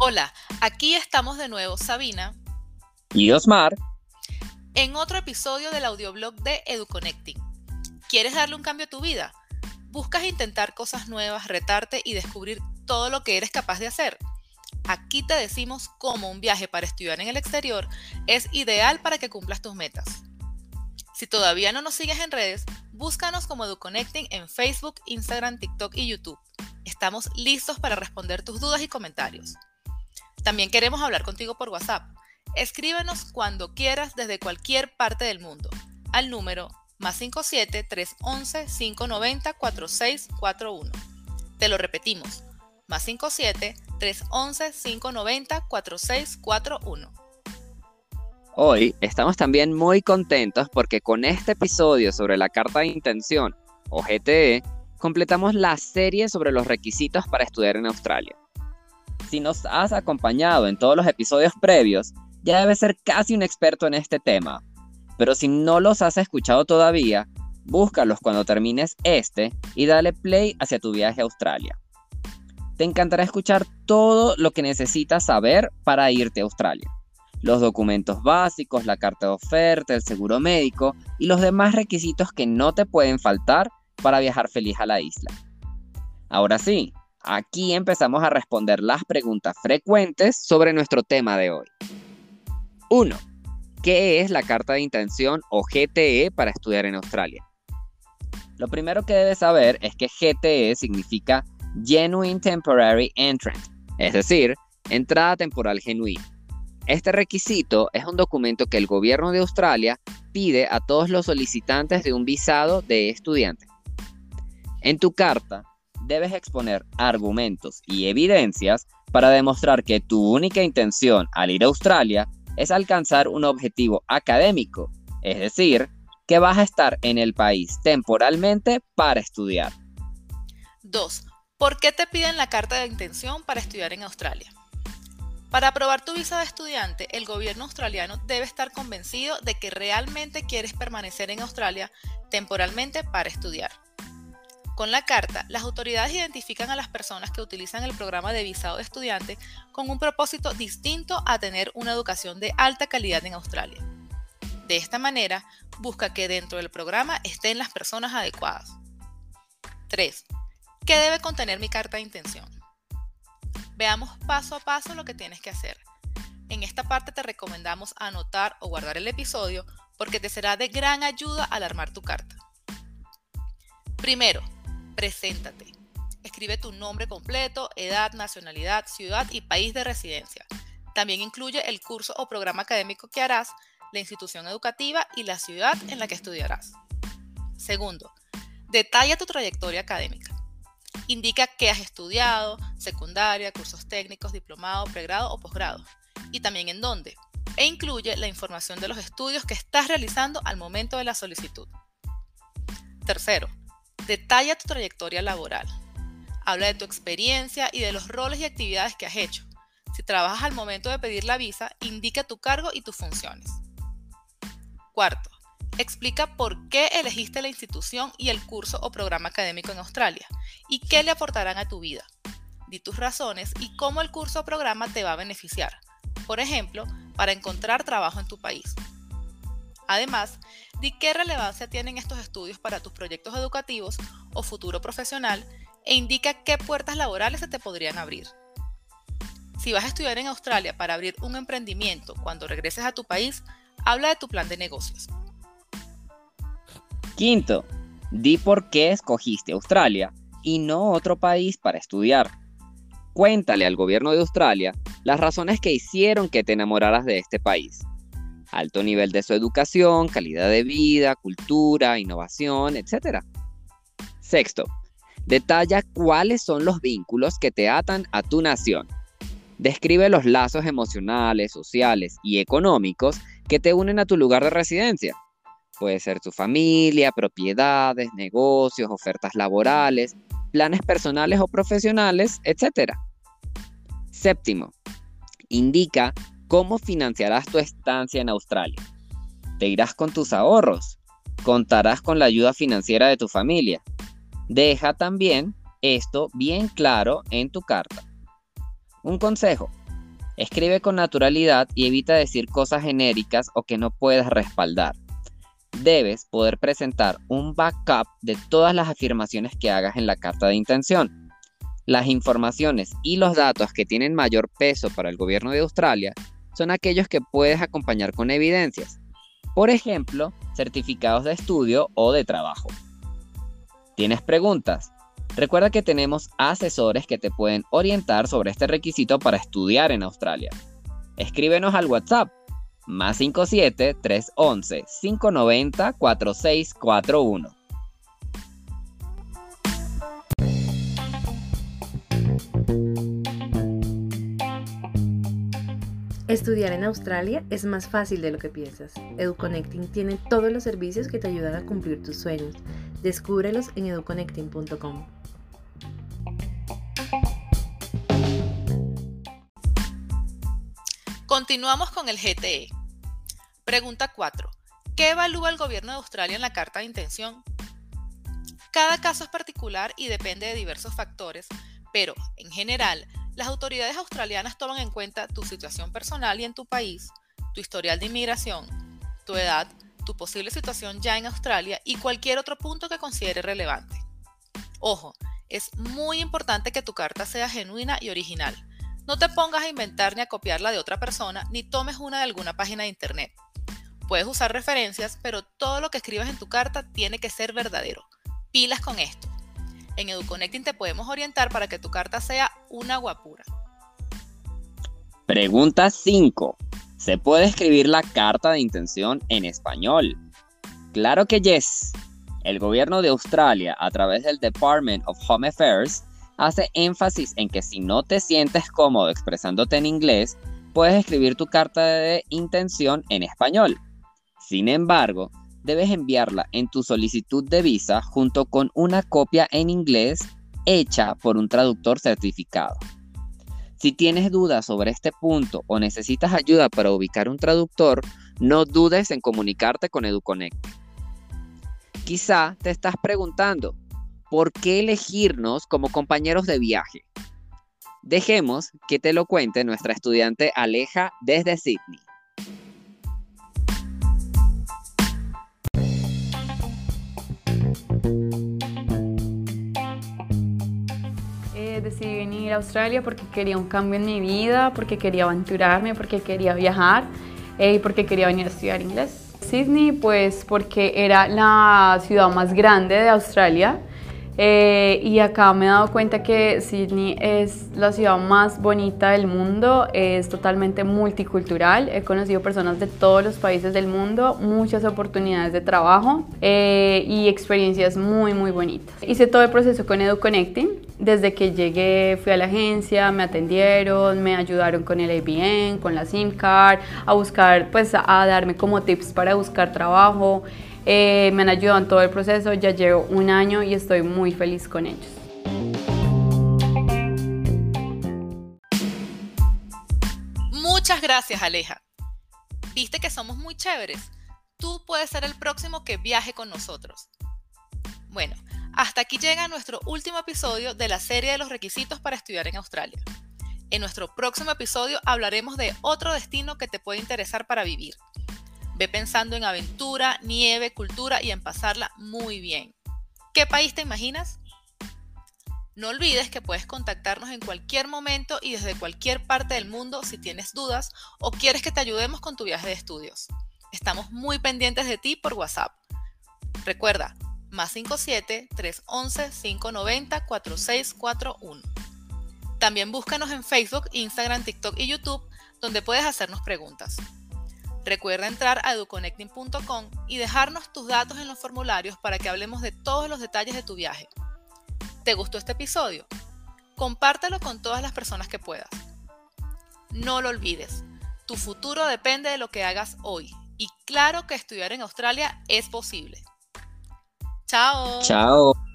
Hola, aquí estamos de nuevo Sabina y Osmar en otro episodio del audioblog de EduConnecting. ¿Quieres darle un cambio a tu vida? ¿Buscas intentar cosas nuevas, retarte y descubrir todo lo que eres capaz de hacer? Aquí te decimos cómo un viaje para estudiar en el exterior es ideal para que cumplas tus metas. Si todavía no nos sigues en redes, búscanos como EduConnecting en Facebook, Instagram, TikTok y YouTube. Estamos listos para responder tus dudas y comentarios. También queremos hablar contigo por WhatsApp. Escríbenos cuando quieras desde cualquier parte del mundo al número más 57 311 590 4641. Te lo repetimos, más 57 311 590 4641. Hoy estamos también muy contentos porque con este episodio sobre la carta de intención o GTE completamos la serie sobre los requisitos para estudiar en Australia. Si nos has acompañado en todos los episodios previos, ya debes ser casi un experto en este tema. Pero si no los has escuchado todavía, búscalos cuando termines este y dale play hacia tu viaje a Australia. Te encantará escuchar todo lo que necesitas saber para irte a Australia. Los documentos básicos, la carta de oferta, el seguro médico y los demás requisitos que no te pueden faltar para viajar feliz a la isla. Ahora sí, aquí empezamos a responder las preguntas frecuentes sobre nuestro tema de hoy. 1. ¿Qué es la carta de intención o GTE para estudiar en Australia? Lo primero que debes saber es que GTE significa Genuine Temporary Entrant, es decir, entrada temporal genuina. Este requisito es un documento que el gobierno de Australia pide a todos los solicitantes de un visado de estudiante. En tu carta debes exponer argumentos y evidencias para demostrar que tu única intención al ir a Australia es alcanzar un objetivo académico, es decir, que vas a estar en el país temporalmente para estudiar. 2. ¿Por qué te piden la carta de intención para estudiar en Australia? Para aprobar tu visa de estudiante, el gobierno australiano debe estar convencido de que realmente quieres permanecer en Australia temporalmente para estudiar. Con la carta, las autoridades identifican a las personas que utilizan el programa de visado de estudiante con un propósito distinto a tener una educación de alta calidad en Australia. De esta manera, busca que dentro del programa estén las personas adecuadas. 3. ¿Qué debe contener mi carta de intención? Veamos paso a paso lo que tienes que hacer. En esta parte te recomendamos anotar o guardar el episodio porque te será de gran ayuda al armar tu carta. Primero, Preséntate. Escribe tu nombre completo, edad, nacionalidad, ciudad y país de residencia. También incluye el curso o programa académico que harás, la institución educativa y la ciudad en la que estudiarás. Segundo, detalla tu trayectoria académica. Indica qué has estudiado, secundaria, cursos técnicos, diplomado, pregrado o posgrado, y también en dónde. E incluye la información de los estudios que estás realizando al momento de la solicitud. Tercero, Detalla tu trayectoria laboral. Habla de tu experiencia y de los roles y actividades que has hecho. Si trabajas al momento de pedir la visa, indica tu cargo y tus funciones. Cuarto, explica por qué elegiste la institución y el curso o programa académico en Australia y qué le aportarán a tu vida. Di tus razones y cómo el curso o programa te va a beneficiar. Por ejemplo, para encontrar trabajo en tu país. Además, di qué relevancia tienen estos estudios para tus proyectos educativos o futuro profesional e indica qué puertas laborales se te podrían abrir. Si vas a estudiar en Australia para abrir un emprendimiento cuando regreses a tu país, habla de tu plan de negocios. Quinto, di por qué escogiste Australia y no otro país para estudiar. Cuéntale al gobierno de Australia las razones que hicieron que te enamoraras de este país alto nivel de su educación, calidad de vida, cultura, innovación, etc. Sexto, detalla cuáles son los vínculos que te atan a tu nación. Describe los lazos emocionales, sociales y económicos que te unen a tu lugar de residencia. Puede ser tu familia, propiedades, negocios, ofertas laborales, planes personales o profesionales, etc. Séptimo, indica ¿Cómo financiarás tu estancia en Australia? ¿Te irás con tus ahorros? ¿Contarás con la ayuda financiera de tu familia? Deja también esto bien claro en tu carta. Un consejo, Escribe con naturalidad y evita decir cosas genéricas o que no puedas respaldar. Debes poder presentar un backup de todas las afirmaciones que hagas en la carta de intención. Las informaciones y los datos que tienen mayor peso para el gobierno de Australia son aquellos que puedes acompañar con evidencias. Por ejemplo, certificados de estudio o de trabajo. ¿Tienes preguntas? Recuerda que tenemos asesores que te pueden orientar sobre este requisito para estudiar en Australia. Escríbenos al WhatsApp más 57 311 590 4641. Estudiar en Australia es más fácil de lo que piensas. EduConnecting tiene todos los servicios que te ayudan a cumplir tus sueños. Descúbrelos en educonnecting.com. Continuamos con el GTE. Pregunta 4. ¿Qué evalúa el gobierno de Australia en la carta de intención? Cada caso es particular y depende de diversos factores, pero en general, las autoridades australianas toman en cuenta tu situación personal y en tu país, tu historial de inmigración, tu edad, tu posible situación ya en Australia y cualquier otro punto que considere relevante. Ojo, es muy importante que tu carta sea genuina y original. No te pongas a inventar ni a copiarla de otra persona, ni tomes una de alguna página de internet. Puedes usar referencias, pero todo lo que escribas en tu carta tiene que ser verdadero. Pilas con esto. En EduConnecting te podemos orientar para que tu carta sea una guapura. Pregunta 5. ¿Se puede escribir la carta de intención en español? Claro que yes. El gobierno de Australia, a través del Department of Home Affairs, hace énfasis en que si no te sientes cómodo expresándote en inglés, puedes escribir tu carta de intención en español. Sin embargo, debes enviarla en tu solicitud de visa junto con una copia en inglés hecha por un traductor certificado. Si tienes dudas sobre este punto o necesitas ayuda para ubicar un traductor, no dudes en comunicarte con EduConnect. Quizá te estás preguntando, ¿por qué elegirnos como compañeros de viaje? Dejemos que te lo cuente nuestra estudiante Aleja desde Sydney. Decidí venir a Australia porque quería un cambio en mi vida, porque quería aventurarme, porque quería viajar eh, y porque quería venir a estudiar inglés. Sydney, pues porque era la ciudad más grande de Australia eh, y acá me he dado cuenta que Sydney es la ciudad más bonita del mundo, es totalmente multicultural, he conocido personas de todos los países del mundo, muchas oportunidades de trabajo eh, y experiencias muy muy bonitas. Hice todo el proceso con EduConnecting, desde que llegué fui a la agencia, me atendieron, me ayudaron con el ABN, con la SIM card, a buscar, pues a darme como tips para buscar trabajo. Eh, me han ayudado en todo el proceso, ya llevo un año y estoy muy feliz con ellos. Muchas gracias, Aleja. ¿Viste que somos muy chéveres? Tú puedes ser el próximo que viaje con nosotros. Bueno, hasta aquí llega nuestro último episodio de la serie de los requisitos para estudiar en Australia. En nuestro próximo episodio hablaremos de otro destino que te puede interesar para vivir. Ve pensando en aventura, nieve, cultura y en pasarla muy bien. ¿Qué país te imaginas? No olvides que puedes contactarnos en cualquier momento y desde cualquier parte del mundo si tienes dudas o quieres que te ayudemos con tu viaje de estudios. Estamos muy pendientes de ti por WhatsApp. Recuerda, más 57 311 590 4641. También búscanos en Facebook, Instagram, TikTok y YouTube, donde puedes hacernos preguntas. Recuerda entrar a educonnecting.com y dejarnos tus datos en los formularios para que hablemos de todos los detalles de tu viaje. ¿Te gustó este episodio? Compártelo con todas las personas que puedas. No lo olvides, tu futuro depende de lo que hagas hoy y claro que estudiar en Australia es posible. Chao. Chao.